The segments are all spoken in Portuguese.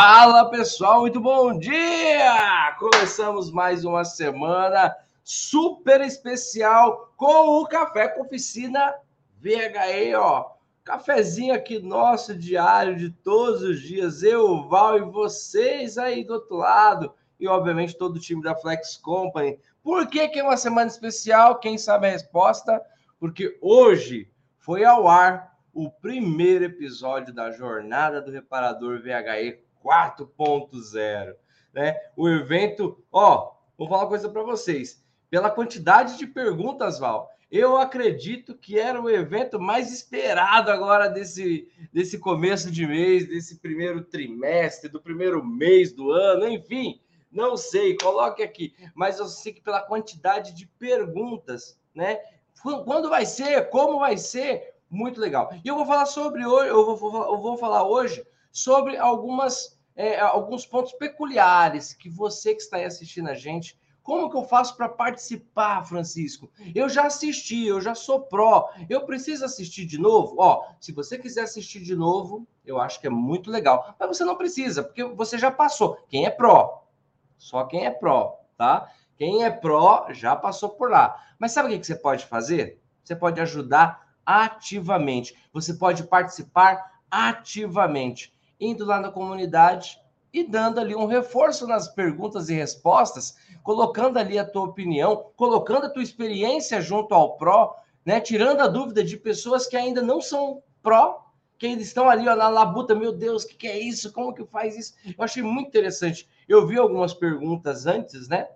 Fala pessoal, muito bom dia! Começamos mais uma semana super especial com o Café com Oficina VHE, ó. Cafezinho aqui nosso diário de todos os dias, eu, Val e vocês aí do outro lado, e obviamente todo o time da Flex Company. Por que, que é uma semana especial? Quem sabe a resposta? Porque hoje foi ao ar o primeiro episódio da Jornada do Reparador VHE 4.0, né? O evento, ó, vou falar uma coisa para vocês. Pela quantidade de perguntas, Val, eu acredito que era o evento mais esperado agora desse, desse começo de mês, desse primeiro trimestre, do primeiro mês do ano, enfim, não sei, coloque aqui, mas eu sei que pela quantidade de perguntas, né? Quando vai ser, como vai ser, muito legal. E eu vou falar sobre hoje, eu vou, eu vou falar hoje sobre algumas, é, alguns pontos peculiares que você que está aí assistindo a gente. Como que eu faço para participar, Francisco? Eu já assisti, eu já sou pró. Eu preciso assistir de novo? Ó, se você quiser assistir de novo, eu acho que é muito legal. Mas você não precisa, porque você já passou. Quem é pró? Só quem é pró, tá? Quem é pró já passou por lá. Mas sabe o que você pode fazer? Você pode ajudar ativamente. Você pode participar ativamente indo lá na comunidade e dando ali um reforço nas perguntas e respostas, colocando ali a tua opinião, colocando a tua experiência junto ao pró, né? Tirando a dúvida de pessoas que ainda não são pró, que ainda estão ali ó, na labuta, meu Deus, o que, que é isso? Como que faz isso? Eu achei muito interessante. Eu vi algumas perguntas antes, né?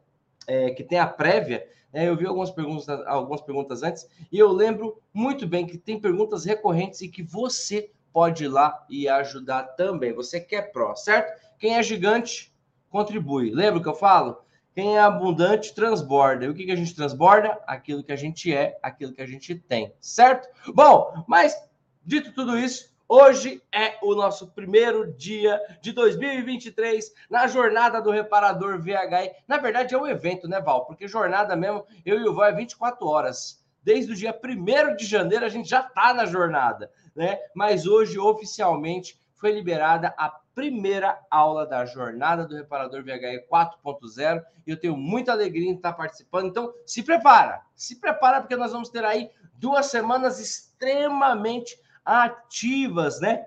É, que tem a prévia, né? eu vi algumas perguntas, algumas perguntas antes, e eu lembro muito bem que tem perguntas recorrentes e que você pode ir lá e ajudar também. Você quer é pró, certo? Quem é gigante, contribui. Lembra o que eu falo? Quem é abundante, transborda. E o que, que a gente transborda? Aquilo que a gente é, aquilo que a gente tem, certo? Bom, mas dito tudo isso, hoje é o nosso primeiro dia de 2023 na jornada do reparador VHI. Na verdade, é um evento, né, Val? Porque jornada mesmo, eu e o Val é 24 horas. Desde o dia 1 de janeiro a gente já está na jornada né? Mas hoje, oficialmente, foi liberada a primeira aula da jornada do reparador VHE 4.0 e eu tenho muita alegria em estar participando. Então, se prepara, se prepara porque nós vamos ter aí duas semanas extremamente ativas, né?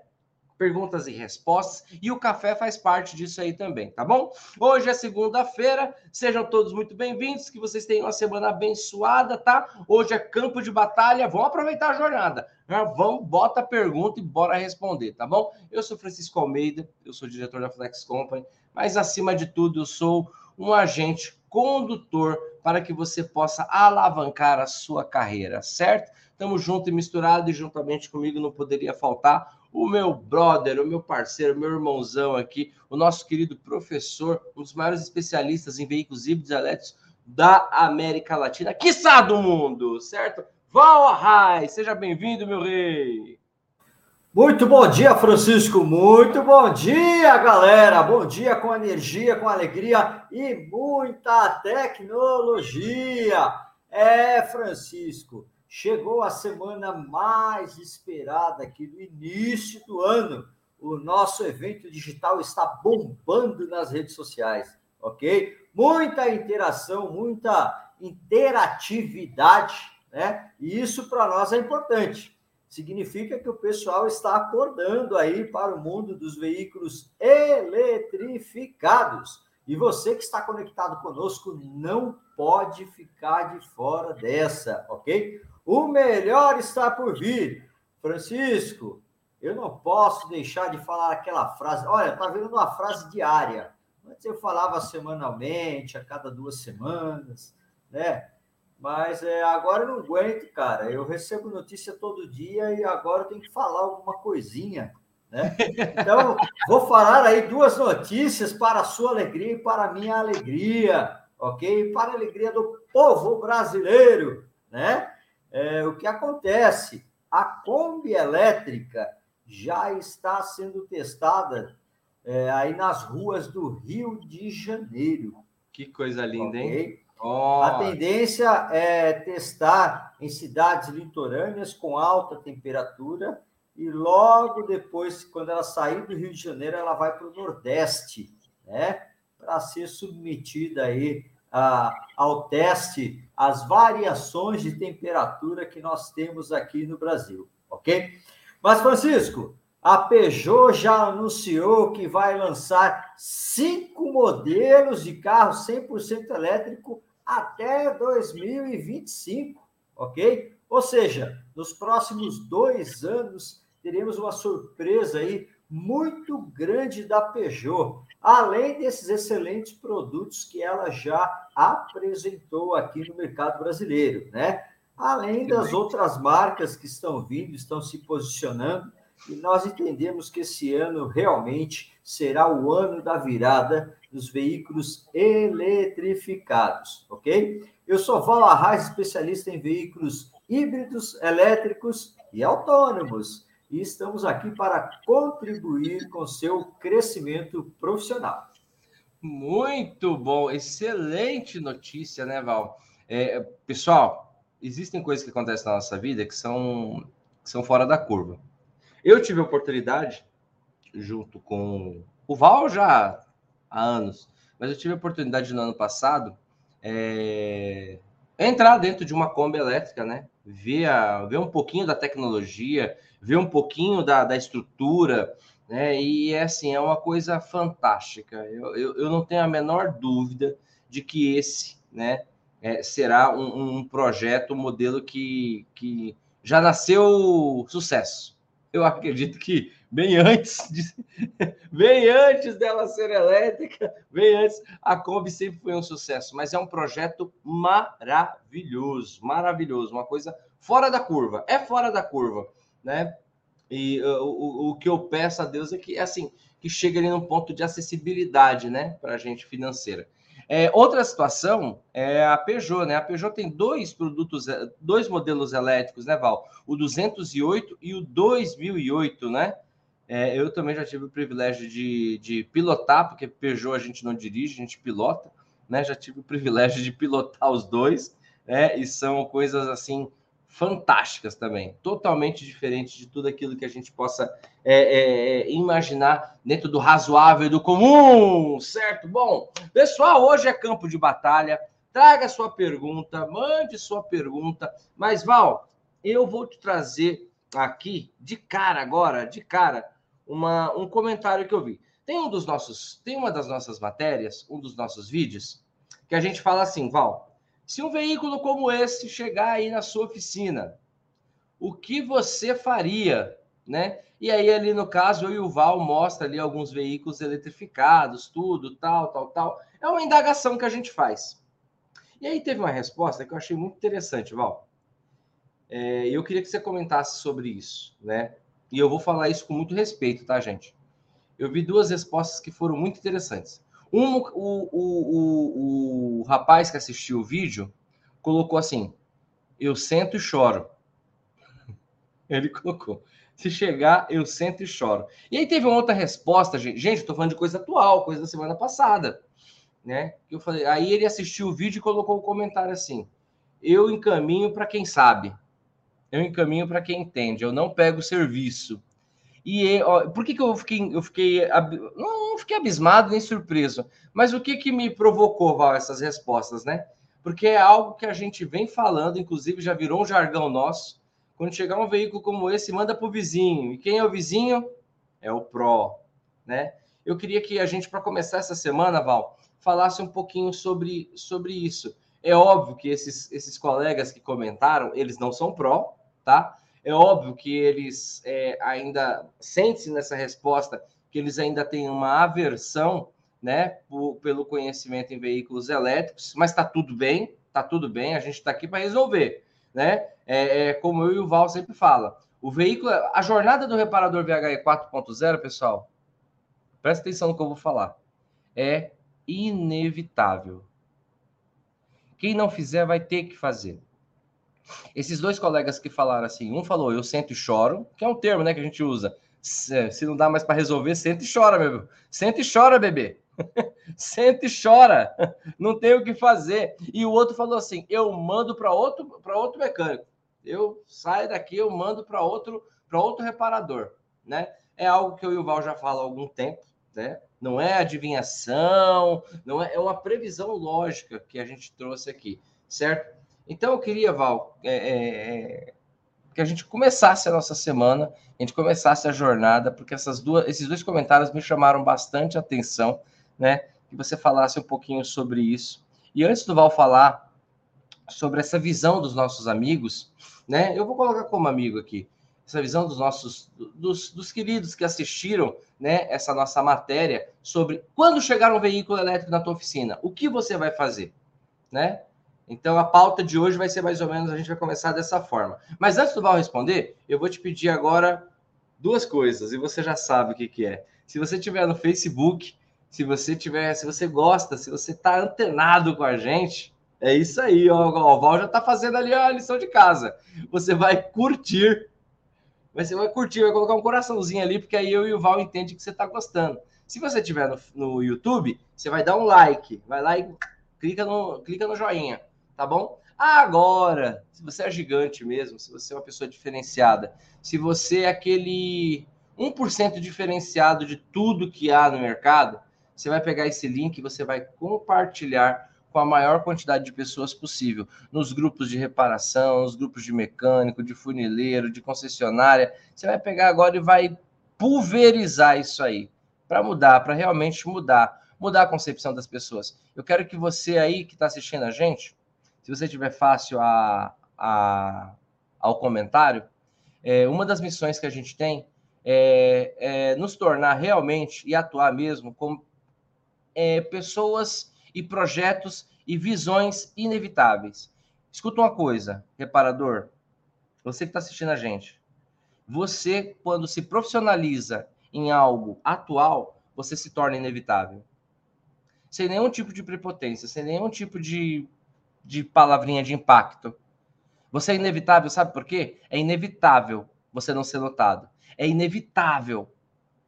Perguntas e respostas, e o café faz parte disso aí também, tá bom? Hoje é segunda-feira, sejam todos muito bem-vindos, que vocês tenham uma semana abençoada, tá? Hoje é campo de batalha, vamos aproveitar a jornada. Já vamos, bota a pergunta e bora responder, tá bom? Eu sou Francisco Almeida, eu sou diretor da Flex Company, mas acima de tudo eu sou um agente condutor para que você possa alavancar a sua carreira, certo? Estamos junto e misturado e juntamente comigo não poderia faltar o meu brother, o meu parceiro, o meu irmãozão aqui, o nosso querido professor, um dos maiores especialistas em veículos híbridos elétricos da América Latina, quiçá do mundo, certo? Val Arraes, seja bem-vindo, meu rei. Muito bom dia, Francisco. Muito bom dia, galera. Bom dia com energia, com alegria e muita tecnologia. É, Francisco. Chegou a semana mais esperada aqui no início do ano. O nosso evento digital está bombando nas redes sociais, ok? Muita interação, muita interatividade, né? E isso para nós é importante. Significa que o pessoal está acordando aí para o mundo dos veículos eletrificados. E você que está conectado conosco não pode ficar de fora dessa, ok? O melhor está por vir. Francisco, eu não posso deixar de falar aquela frase. Olha, tá vendo uma frase diária. Antes eu falava semanalmente, a cada duas semanas, né? Mas é, agora eu não aguento, cara. Eu recebo notícia todo dia e agora eu tenho que falar alguma coisinha, né? Então, vou falar aí duas notícias para a sua alegria e para a minha alegria, ok? Para a alegria do povo brasileiro, né? É, o que acontece? A Kombi elétrica já está sendo testada é, aí nas ruas do Rio de Janeiro. Que coisa linda, okay? hein? Oh. A tendência é testar em cidades litorâneas com alta temperatura e logo depois, quando ela sair do Rio de Janeiro, ela vai para o Nordeste, né? Para ser submetida aí a, ao teste, as variações de temperatura que nós temos aqui no Brasil, ok? Mas, Francisco, a Peugeot já anunciou que vai lançar cinco modelos de carro 100% elétrico até 2025, ok? Ou seja, nos próximos dois anos teremos uma surpresa aí muito grande da Peugeot, além desses excelentes produtos que ela já apresentou aqui no mercado brasileiro, né? Além das outras marcas que estão vindo, estão se posicionando e nós entendemos que esse ano realmente será o ano da virada dos veículos eletrificados, ok? Eu sou Val Arraes, especialista em veículos híbridos, elétricos e autônomos, e estamos aqui para contribuir com seu crescimento profissional. Muito bom, excelente notícia, né, Val? É, pessoal, existem coisas que acontecem na nossa vida que são, que são fora da curva. Eu tive a oportunidade, junto com o Val já há anos, mas eu tive a oportunidade no ano passado é, entrar dentro de uma Kombi elétrica, né? Ver, a, ver um pouquinho da tecnologia, ver um pouquinho da, da estrutura, né? E é assim, é uma coisa fantástica. Eu, eu, eu não tenho a menor dúvida de que esse, né, é, será um, um projeto, um modelo que, que já nasceu sucesso eu acredito que bem antes de, bem antes dela ser elétrica, bem antes, a Kombi sempre foi um sucesso, mas é um projeto maravilhoso, maravilhoso, uma coisa fora da curva, é fora da curva, né? E uh, o, o que eu peço a Deus é que assim que chegue ali num ponto de acessibilidade, né, para a gente financeira. É, outra situação é a Peugeot, né? A Peugeot tem dois produtos, é, dois modelos elétricos, né, Val? O 208 e o 2008, né? É, eu também já tive o privilégio de, de pilotar, porque Peugeot a gente não dirige, a gente pilota, né? Já tive o privilégio de pilotar os dois, né? E são coisas assim fantásticas também, totalmente diferentes de tudo aquilo que a gente possa é, é, é, imaginar dentro do razoável e do comum, certo? Bom, pessoal, hoje é campo de batalha. Traga sua pergunta, mande sua pergunta. Mas, Val, eu vou te trazer aqui, de cara agora, de cara, uma, um comentário que eu vi. Tem um dos nossos, tem uma das nossas matérias, um dos nossos vídeos, que a gente fala assim, Val, se um veículo como esse chegar aí na sua oficina, o que você faria, né? E aí ali no caso eu e o Val mostra ali alguns veículos eletrificados, tudo, tal, tal, tal. É uma indagação que a gente faz. E aí teve uma resposta que eu achei muito interessante, Val. É, eu queria que você comentasse sobre isso, né? E eu vou falar isso com muito respeito, tá, gente? Eu vi duas respostas que foram muito interessantes. Um, o, o, o, o rapaz que assistiu o vídeo colocou assim: Eu sento e choro. Ele colocou. Se chegar, eu sento e choro. E aí teve uma outra resposta, gente. Gente, estou falando de coisa atual, coisa da semana passada. Né? Eu falei, aí ele assistiu o vídeo e colocou um comentário assim: Eu encaminho para quem sabe. Eu encaminho para quem entende. Eu não pego serviço. E ó, por que, que eu fiquei, eu fiquei não, não, fiquei abismado nem surpreso, mas o que, que me provocou, Val, essas respostas, né? Porque é algo que a gente vem falando, inclusive já virou um jargão nosso. Quando chegar um veículo como esse, manda para o vizinho. E quem é o vizinho? É o Pro, né? Eu queria que a gente, para começar essa semana, Val, falasse um pouquinho sobre, sobre isso. É óbvio que esses, esses colegas que comentaram, eles não são pró, tá? É óbvio que eles é, ainda sentem-se nessa resposta que eles ainda têm uma aversão né, por, pelo conhecimento em veículos elétricos, mas está tudo bem, está tudo bem, a gente está aqui para resolver. Né? É, é, como eu e o Val sempre fala, o veículo, a jornada do reparador VHE 4.0, pessoal, presta atenção no que eu vou falar, é inevitável. Quem não fizer vai ter que fazer. Esses dois colegas que falaram assim, um falou eu sento e choro, que é um termo né, que a gente usa. Se não dá mais para resolver, senta e chora, meu. Senta e chora, bebê. senta e chora. Não tem o que fazer. E o outro falou assim: eu mando para outro, outro mecânico. Eu saio daqui, eu mando para outro, para outro reparador, né? É algo que o Val já falam há algum tempo, né? Não é adivinhação, não é, é uma previsão lógica que a gente trouxe aqui, certo? Então eu queria, Val, é, é, é que a gente começasse a nossa semana, a gente começasse a jornada, porque essas duas, esses dois comentários me chamaram bastante atenção, né? Que você falasse um pouquinho sobre isso. E antes do Val falar sobre essa visão dos nossos amigos, né? Eu vou colocar como amigo aqui essa visão dos nossos dos, dos queridos que assistiram, né? Essa nossa matéria sobre quando chegar um veículo elétrico na tua oficina, o que você vai fazer, né? Então, a pauta de hoje vai ser mais ou menos, a gente vai começar dessa forma. Mas antes do Val responder, eu vou te pedir agora duas coisas, e você já sabe o que, que é. Se você estiver no Facebook, se você tiver, se você gosta, se você está antenado com a gente, é isso aí, ó, o Val já está fazendo ali a lição de casa. Você vai curtir, você vai curtir, vai colocar um coraçãozinho ali, porque aí eu e o Val entende que você está gostando. Se você estiver no, no YouTube, você vai dar um like, vai lá e clica no, clica no joinha tá bom? Agora, se você é gigante mesmo, se você é uma pessoa diferenciada, se você é aquele 1% diferenciado de tudo que há no mercado, você vai pegar esse link e você vai compartilhar com a maior quantidade de pessoas possível, nos grupos de reparação, nos grupos de mecânico, de funileiro, de concessionária. Você vai pegar agora e vai pulverizar isso aí para mudar, para realmente mudar, mudar a concepção das pessoas. Eu quero que você aí que está assistindo a gente, se você tiver fácil a, a, ao comentário, é, uma das missões que a gente tem é, é nos tornar realmente e atuar mesmo como é, pessoas e projetos e visões inevitáveis. Escuta uma coisa, reparador, você que está assistindo a gente, você, quando se profissionaliza em algo atual, você se torna inevitável. Sem nenhum tipo de prepotência, sem nenhum tipo de de palavrinha de impacto. Você é inevitável, sabe por quê? É inevitável você não ser notado. É inevitável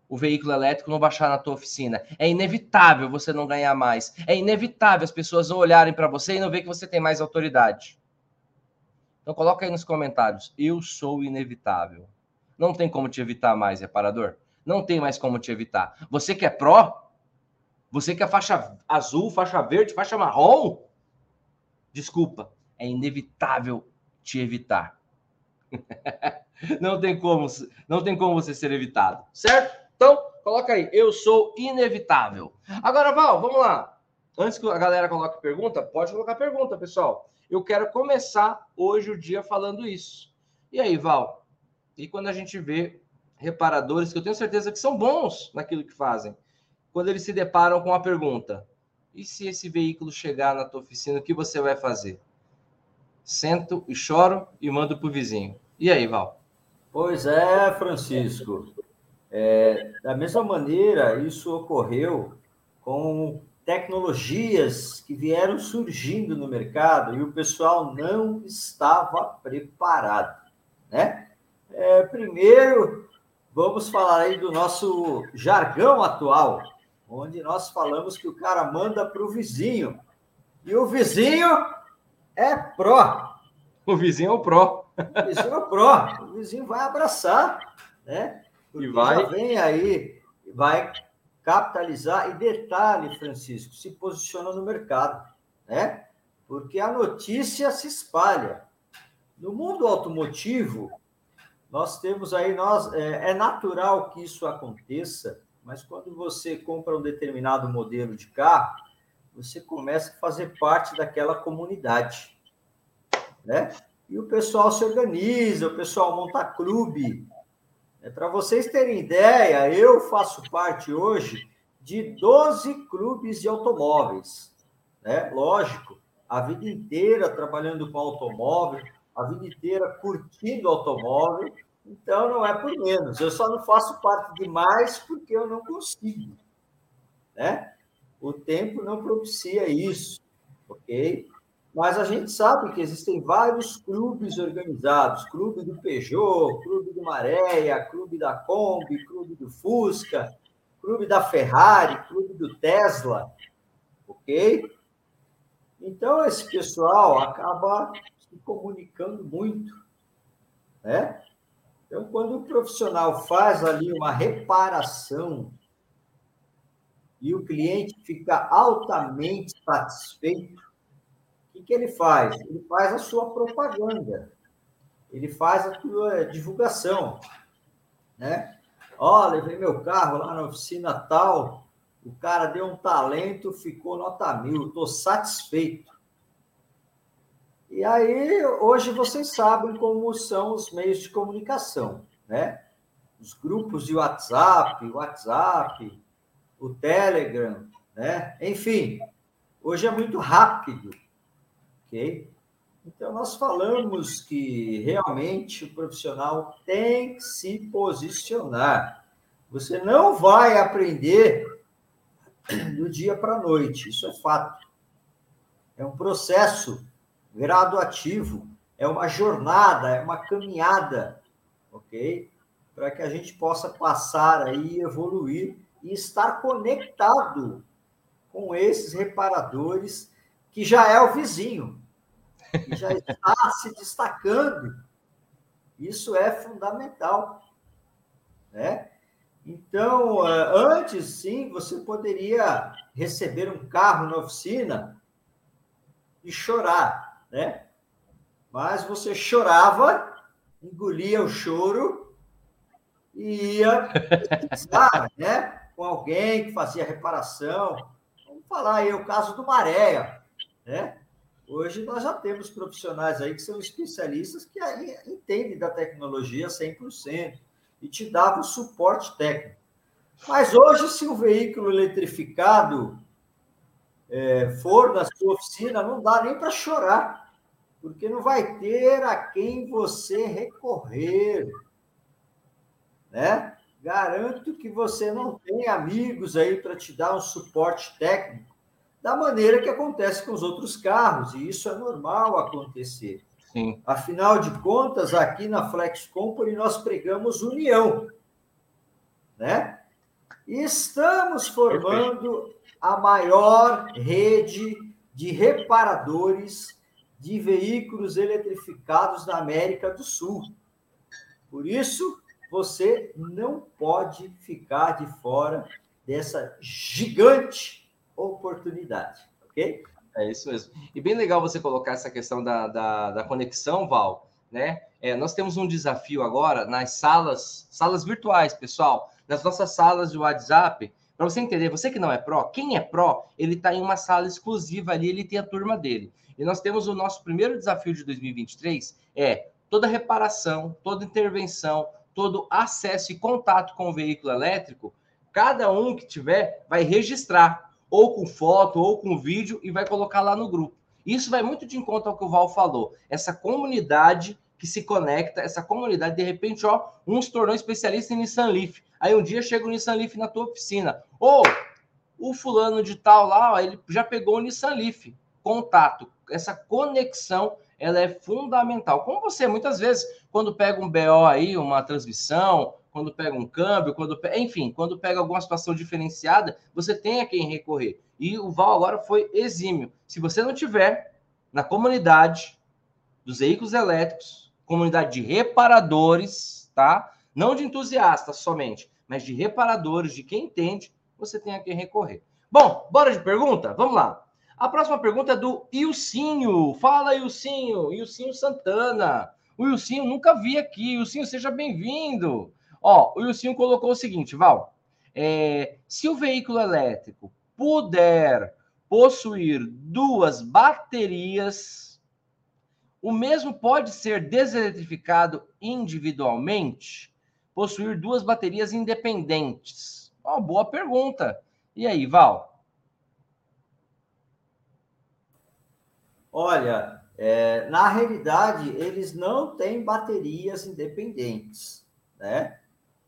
o veículo elétrico não baixar na tua oficina. É inevitável você não ganhar mais. É inevitável as pessoas não olharem para você e não ver que você tem mais autoridade. Então coloca aí nos comentários. Eu sou inevitável. Não tem como te evitar mais, reparador. Não tem mais como te evitar. Você que é pró, você que é faixa azul, faixa verde, faixa marrom, Desculpa, é inevitável te evitar. não tem como, não tem como você ser evitado, certo? Então, coloca aí, eu sou inevitável. Agora, Val, vamos lá. Antes que a galera coloque pergunta, pode colocar pergunta, pessoal. Eu quero começar hoje o dia falando isso. E aí, Val? E quando a gente vê reparadores que eu tenho certeza que são bons naquilo que fazem, quando eles se deparam com a pergunta: e se esse veículo chegar na tua oficina, o que você vai fazer? Sento e choro e mando para o vizinho. E aí, Val? Pois é, Francisco. É, da mesma maneira, isso ocorreu com tecnologias que vieram surgindo no mercado e o pessoal não estava preparado, né? É, primeiro, vamos falar aí do nosso jargão atual, onde nós falamos que o cara manda para o vizinho. E o vizinho é pró. O vizinho é o pró. O vizinho é o pró. O vizinho vai abraçar, né? Porque e vai. vem aí, vai capitalizar. E detalhe, Francisco, se posiciona no mercado, né? Porque a notícia se espalha. No mundo automotivo, nós temos aí, nós, é, é natural que isso aconteça, mas quando você compra um determinado modelo de carro, você começa a fazer parte daquela comunidade, né? E o pessoal se organiza, o pessoal monta clube. É, Para vocês terem ideia, eu faço parte hoje de 12 clubes de automóveis, né? Lógico, a vida inteira trabalhando com automóvel, a vida inteira curtindo automóvel, então, não é por menos. Eu só não faço parte de mais porque eu não consigo. Né? O tempo não propicia isso, ok? Mas a gente sabe que existem vários clubes organizados: clube do Peugeot, clube do Maréia, clube da Kombi, clube do Fusca, clube da Ferrari, clube do Tesla, ok? Então, esse pessoal acaba se comunicando muito, né? Então, quando o profissional faz ali uma reparação e o cliente fica altamente satisfeito, o que, que ele faz? Ele faz a sua propaganda, ele faz a sua divulgação, né? Ó, levei meu carro lá na oficina tal, o cara deu um talento, ficou nota mil, estou satisfeito. E aí, hoje vocês sabem como são os meios de comunicação, né? Os grupos de WhatsApp, WhatsApp, o Telegram, né? Enfim, hoje é muito rápido, ok? Então, nós falamos que realmente o profissional tem que se posicionar. Você não vai aprender do dia para a noite, isso é fato. É um processo graduativo, é uma jornada, é uma caminhada, ok? Para que a gente possa passar aí, evoluir e estar conectado com esses reparadores que já é o vizinho, que já está se destacando. Isso é fundamental, né? Então, eh, antes, sim, você poderia receber um carro na oficina e chorar né? Mas você chorava, engolia o choro e ia pesquisar, né? Com alguém que fazia reparação. Vamos falar aí o caso do Maréia, né? Hoje nós já temos profissionais aí que são especialistas que entendem da tecnologia 100% e te davam suporte técnico. Mas hoje, se o veículo eletrificado é, for da sua oficina, não dá nem para chorar, porque não vai ter a quem você recorrer, né? Garanto que você não tem amigos aí para te dar um suporte técnico da maneira que acontece com os outros carros, e isso é normal acontecer. Sim. Afinal de contas, aqui na Flex Company nós pregamos união, né? E estamos formando Perfeito a maior rede de reparadores de veículos eletrificados da América do Sul. Por isso, você não pode ficar de fora dessa gigante oportunidade, ok? É isso mesmo. E bem legal você colocar essa questão da, da, da conexão, Val, né? É, nós temos um desafio agora nas salas, salas virtuais, pessoal. Nas nossas salas de WhatsApp, para você entender, você que não é pró, quem é pró, ele está em uma sala exclusiva ali, ele tem a turma dele. E nós temos o nosso primeiro desafio de 2023 é toda reparação, toda intervenção, todo acesso e contato com o veículo elétrico, cada um que tiver vai registrar, ou com foto, ou com vídeo, e vai colocar lá no grupo. Isso vai muito de encontro ao que o Val falou. Essa comunidade que se conecta, essa comunidade, de repente, ó, um se tornou especialista em Nissan Leaf. Aí um dia chega o Nissan Leaf na tua oficina. Ou o fulano de tal lá, ó, ele já pegou o Nissan Leaf. Contato, essa conexão, ela é fundamental. Como você, muitas vezes, quando pega um BO aí, uma transmissão, quando pega um câmbio, quando enfim, quando pega alguma situação diferenciada, você tem a quem recorrer. E o Val agora foi exímio. Se você não tiver na comunidade dos veículos elétricos, comunidade de reparadores, tá? Não de entusiastas somente, mas de reparadores, de quem entende, você tem a quem recorrer. Bom, bora de pergunta? Vamos lá. A próxima pergunta é do Ilcinho. Fala, Ilcinho. Ilcinho Santana. O Ilcinho nunca vi aqui. Ilcinho, seja bem-vindo. Ó, o Ilcinho colocou o seguinte, Val. É, se o veículo elétrico puder possuir duas baterias o mesmo pode ser deseletrificado individualmente? Possuir duas baterias independentes? Uma boa pergunta. E aí, Val? Olha, é, na realidade, eles não têm baterias independentes, né?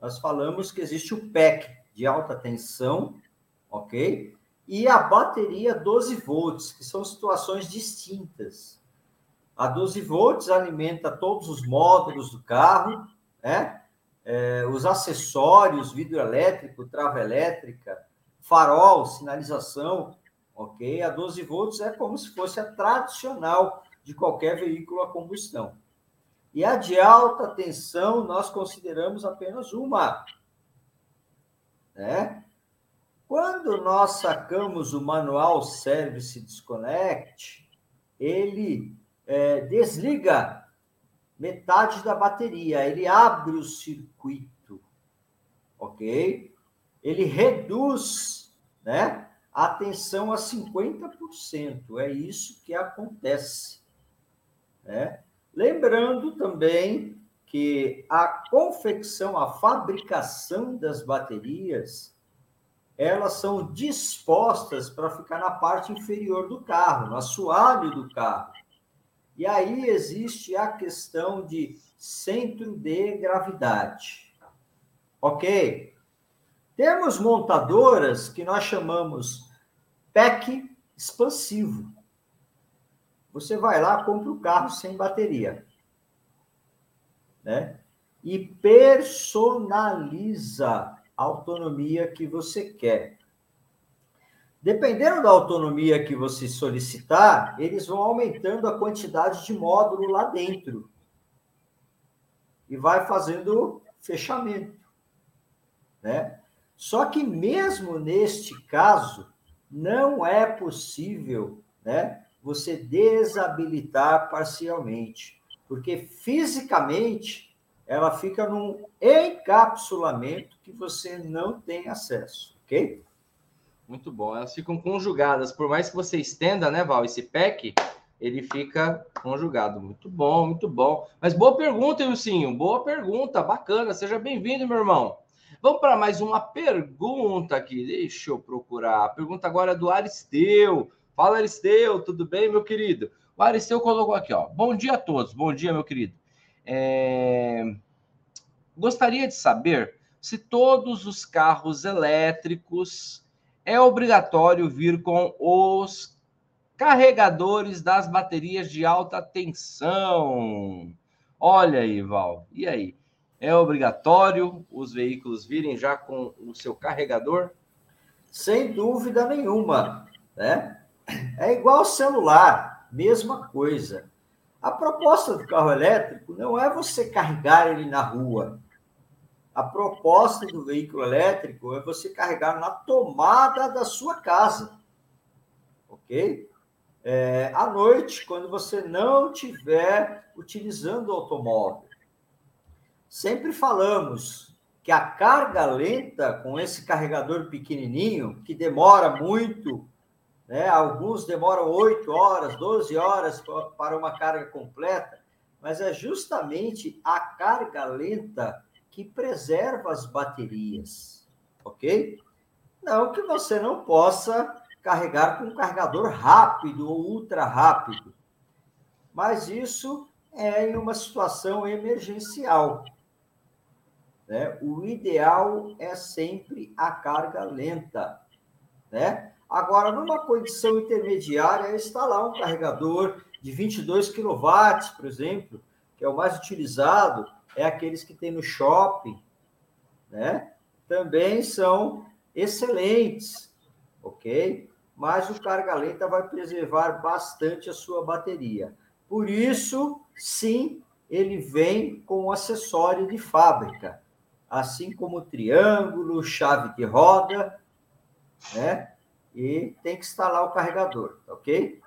Nós falamos que existe o PEC de alta tensão, ok? E a bateria 12 volts, que são situações distintas. A 12 volts alimenta todos os módulos do carro, né? É, os acessórios, vidro elétrico, trava elétrica, farol, sinalização, ok? A 12 volts é como se fosse a tradicional de qualquer veículo a combustão. E a de alta tensão nós consideramos apenas uma. Né? Quando nós sacamos o manual Service Disconnect, ele é, desliga metade da bateria, ele abre o circuito, ok? Ele reduz né, a tensão a 50%. É isso que acontece. Né? Lembrando também que a confecção, a fabricação das baterias, elas são dispostas para ficar na parte inferior do carro, no assoalho do carro. E aí existe a questão de centro de gravidade. Ok? Temos montadoras que nós chamamos PEC expansivo. Você vai lá, compra o carro sem bateria. Né? E personaliza a autonomia que você quer. Dependendo da autonomia que você solicitar, eles vão aumentando a quantidade de módulo lá dentro. E vai fazendo fechamento. Né? Só que mesmo neste caso, não é possível né, você desabilitar parcialmente, porque fisicamente ela fica num encapsulamento que você não tem acesso, ok? Muito bom. Elas ficam conjugadas. Por mais que você estenda, né, Val, esse pack, ele fica conjugado. Muito bom, muito bom. Mas boa pergunta, Ilcinho. Boa pergunta. Bacana. Seja bem-vindo, meu irmão. Vamos para mais uma pergunta aqui. Deixa eu procurar. A pergunta agora é do Aristeu. Fala, Aristeu. Tudo bem, meu querido? O Aristeu colocou aqui, ó. Bom dia a todos. Bom dia, meu querido. É... Gostaria de saber se todos os carros elétricos é obrigatório vir com os carregadores das baterias de alta tensão. Olha aí, Val. E aí? É obrigatório os veículos virem já com o seu carregador? Sem dúvida nenhuma, né? É igual celular, mesma coisa. A proposta do carro elétrico não é você carregar ele na rua. A proposta do veículo elétrico é você carregar na tomada da sua casa. Ok? É, à noite, quando você não estiver utilizando o automóvel. Sempre falamos que a carga lenta com esse carregador pequenininho, que demora muito, né? alguns demoram 8 horas, 12 horas para uma carga completa, mas é justamente a carga lenta que preserva as baterias, ok? Não que você não possa carregar com um carregador rápido ou ultra rápido, mas isso é em uma situação emergencial. Né? O ideal é sempre a carga lenta. Né? Agora, numa condição intermediária, instalar um carregador de 22 kW, por exemplo, que é o mais utilizado, é aqueles que tem no shopping, né? Também são excelentes, ok? Mas o carga lenta vai preservar bastante a sua bateria. Por isso, sim, ele vem com um acessório de fábrica, assim como triângulo, chave de roda, né? E tem que instalar o carregador, ok?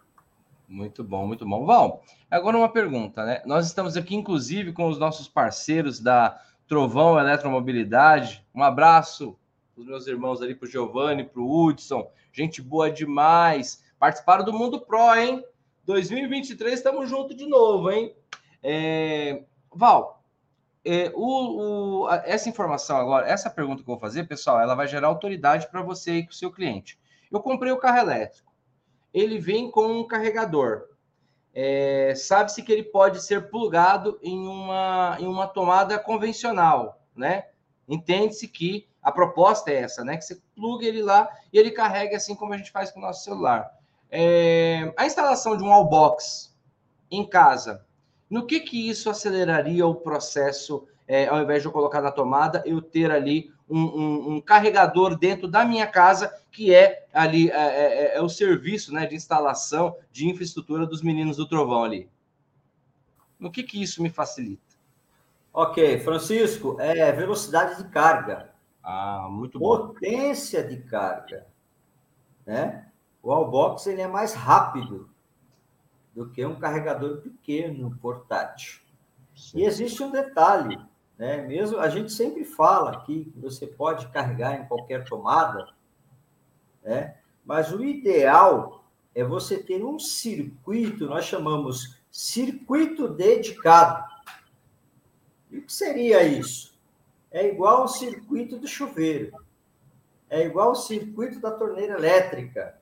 Muito bom, muito bom. Val, agora uma pergunta, né? Nós estamos aqui, inclusive, com os nossos parceiros da Trovão Eletromobilidade. Um abraço para os meus irmãos ali, para o Giovanni, para o Hudson. Gente boa demais. Participaram do Mundo Pro, hein? 2023 estamos juntos de novo, hein? É... Val, é, o, o, essa informação agora, essa pergunta que eu vou fazer, pessoal, ela vai gerar autoridade para você e com o seu cliente. Eu comprei o carro elétrico ele vem com um carregador. É, Sabe-se que ele pode ser plugado em uma, em uma tomada convencional, né? Entende-se que a proposta é essa, né? Que você pluga ele lá e ele carrega assim como a gente faz com o nosso celular. É, a instalação de um wallbox em casa, no que que isso aceleraria o processo? É, ao invés de eu colocar na tomada, eu ter ali um, um, um, carregador dentro da minha casa, que é ali é, é, é, é, o serviço né, de instalação de infraestrutura dos meninos do Trovão ali. No que, que isso me facilita? Ok, Francisco, é velocidade de carga. Ah, muito bom. Potência de carga. Né? O Allbox ele é mais rápido do que um carregador pequeno, portátil. Sim. E existe um detalhe, né? Mesmo a gente sempre fala aqui que você pode carregar em qualquer tomada, né? Mas o ideal é você ter um circuito, nós chamamos circuito dedicado. E o que seria isso? É igual ao circuito do chuveiro. É igual ao circuito da torneira elétrica.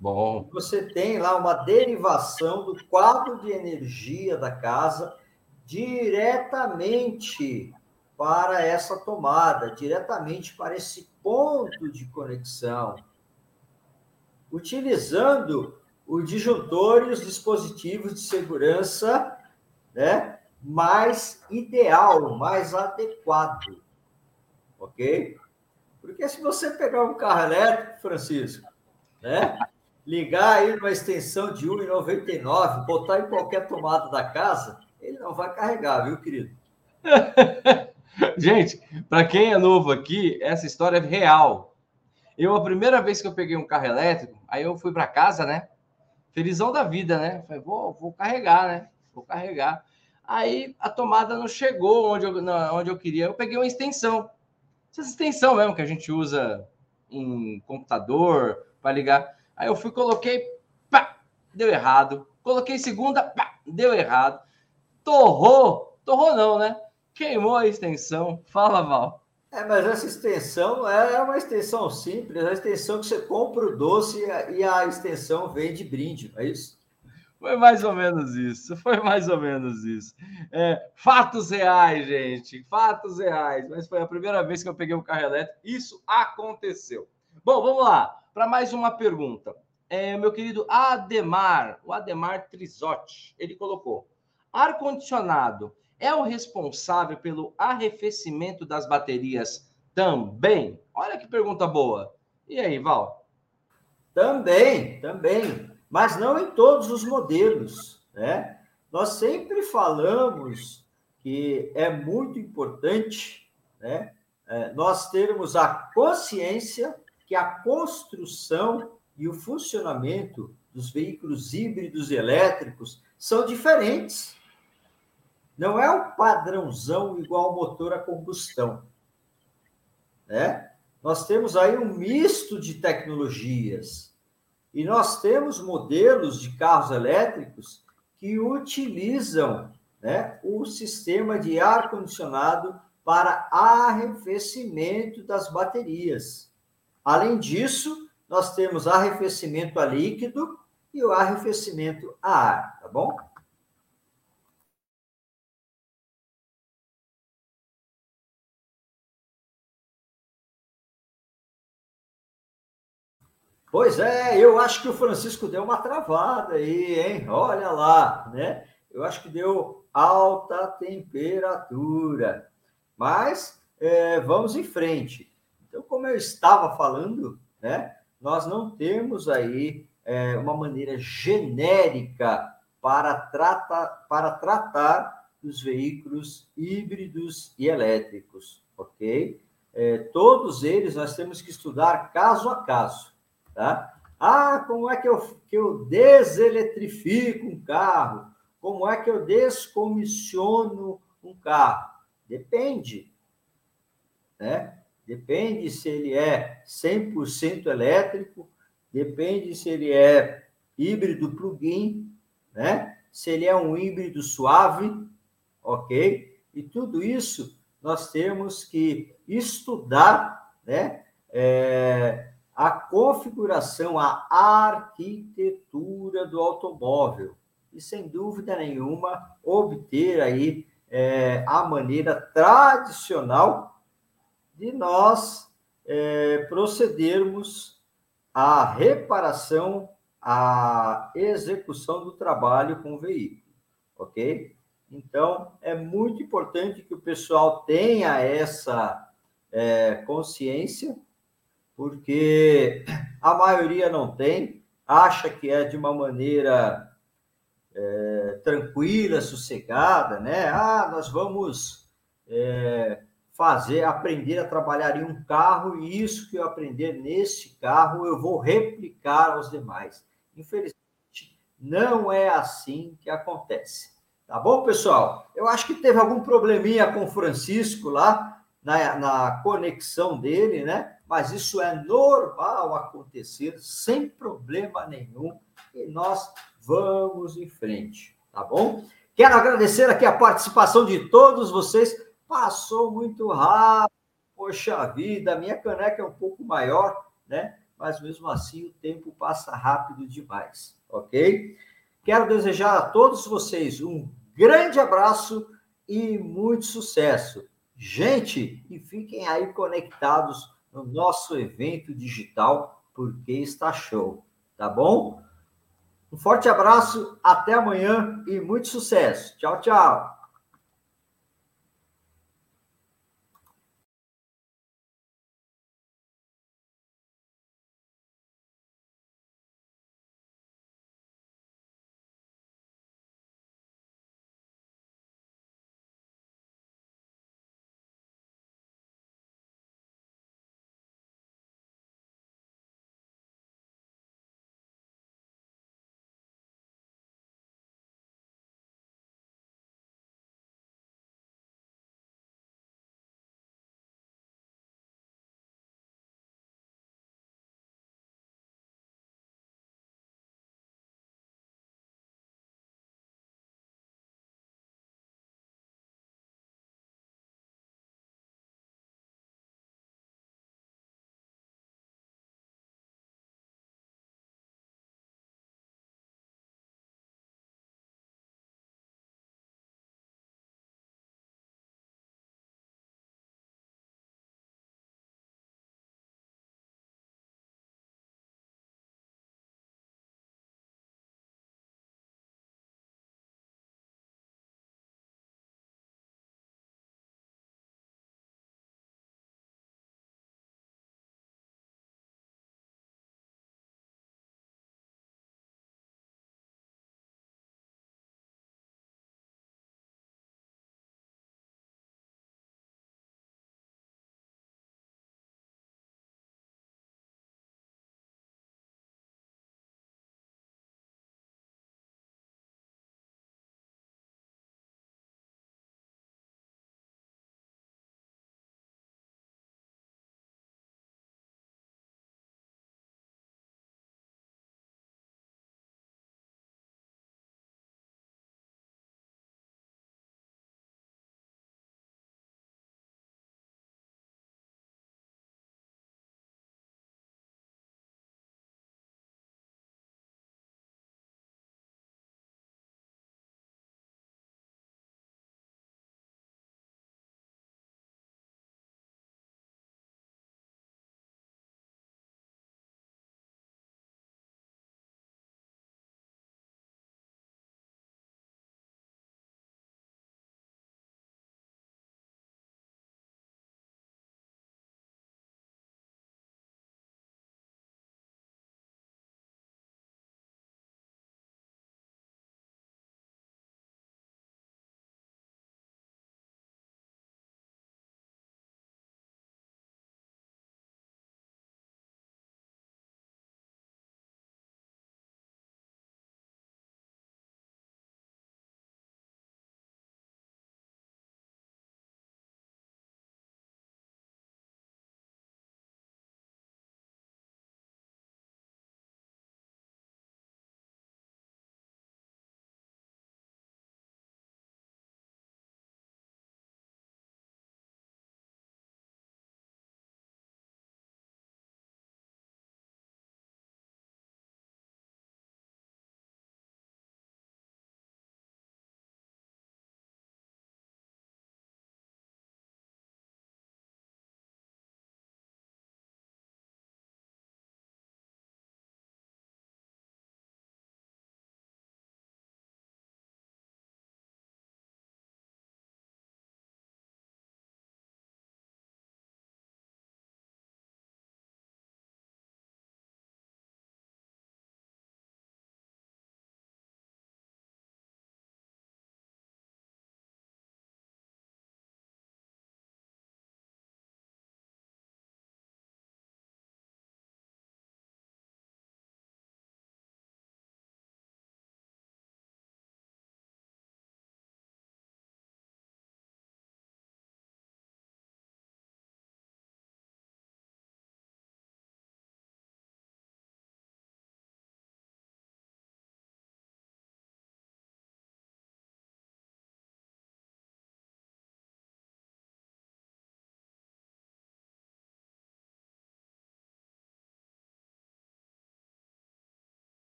Bom. Você tem lá uma derivação do quadro de energia da casa diretamente para essa tomada, diretamente para esse ponto de conexão, utilizando o disjuntor e os dispositivos de segurança, né, mais ideal, mais adequado, ok? Porque se você pegar um carro elétrico, Francisco, né, ligar aí uma extensão de 1,99, botar em qualquer tomada da casa, ele não vai carregar, viu, querido? Gente, para quem é novo aqui, essa história é real. Eu, a primeira vez que eu peguei um carro elétrico, aí eu fui para casa, né? Felizão da vida, né? Falei, vou, vou carregar, né? Vou carregar. Aí a tomada não chegou onde eu, onde eu queria. Eu peguei uma extensão. Essa extensão mesmo que a gente usa em computador para ligar. Aí eu fui, coloquei, pá, deu errado. Coloquei segunda, pá, deu errado. Torrou, torrou não, né? Queimou a extensão. Fala, Val. É, mas essa extensão é uma extensão simples, é a extensão que você compra o doce e a extensão vem de brinde, é isso? Foi mais ou menos isso, foi mais ou menos isso. É, fatos reais, gente, fatos reais. Mas foi a primeira vez que eu peguei um carro elétrico, isso aconteceu. Bom, vamos lá para mais uma pergunta. É, meu querido Ademar, o Ademar Trizotti, ele colocou: ar-condicionado é o responsável pelo arrefecimento das baterias também? Olha que pergunta boa. E aí, Val? Também, também, mas não em todos os modelos, né? Nós sempre falamos que é muito importante, né? É, nós termos a consciência que a construção e o funcionamento dos veículos híbridos elétricos são diferentes. Não é um padrãozão igual motor a combustão. Né? Nós temos aí um misto de tecnologias. E nós temos modelos de carros elétricos que utilizam né, o sistema de ar-condicionado para arrefecimento das baterias. Além disso, nós temos arrefecimento a líquido e o arrefecimento a ar, tá bom? Pois é, eu acho que o Francisco deu uma travada aí, hein? Olha lá, né? Eu acho que deu alta temperatura. Mas é, vamos em frente. Então, como eu estava falando, né, nós não temos aí é, uma maneira genérica para tratar, para tratar dos veículos híbridos e elétricos, ok? É, todos eles nós temos que estudar caso a caso, tá? Ah, como é que eu, que eu deseletrifico um carro? Como é que eu descomissiono um carro? Depende, né? Depende se ele é 100% elétrico, depende se ele é híbrido plug-in, né? Se ele é um híbrido suave, ok? E tudo isso nós temos que estudar, né? É, a configuração, a arquitetura do automóvel e sem dúvida nenhuma obter aí é, a maneira tradicional de nós é, procedermos à reparação, à execução do trabalho com o veículo, ok? Então, é muito importante que o pessoal tenha essa é, consciência, porque a maioria não tem, acha que é de uma maneira é, tranquila, sossegada, né? Ah, nós vamos é, fazer, aprender a trabalhar em um carro e isso que eu aprender nesse carro eu vou replicar aos demais. Infelizmente, não é assim que acontece. Tá bom, pessoal? Eu acho que teve algum probleminha com o Francisco lá na, na conexão dele, né? Mas isso é normal acontecer, sem problema nenhum, e nós vamos em frente, tá bom? Quero agradecer aqui a participação de todos vocês. Passou muito rápido, poxa vida, minha caneca é um pouco maior, né? Mas mesmo assim o tempo passa rápido demais, ok? Quero desejar a todos vocês um grande abraço e muito sucesso. Gente, e fiquem aí conectados no nosso evento digital, porque está show, tá bom? Um forte abraço, até amanhã e muito sucesso. Tchau, tchau.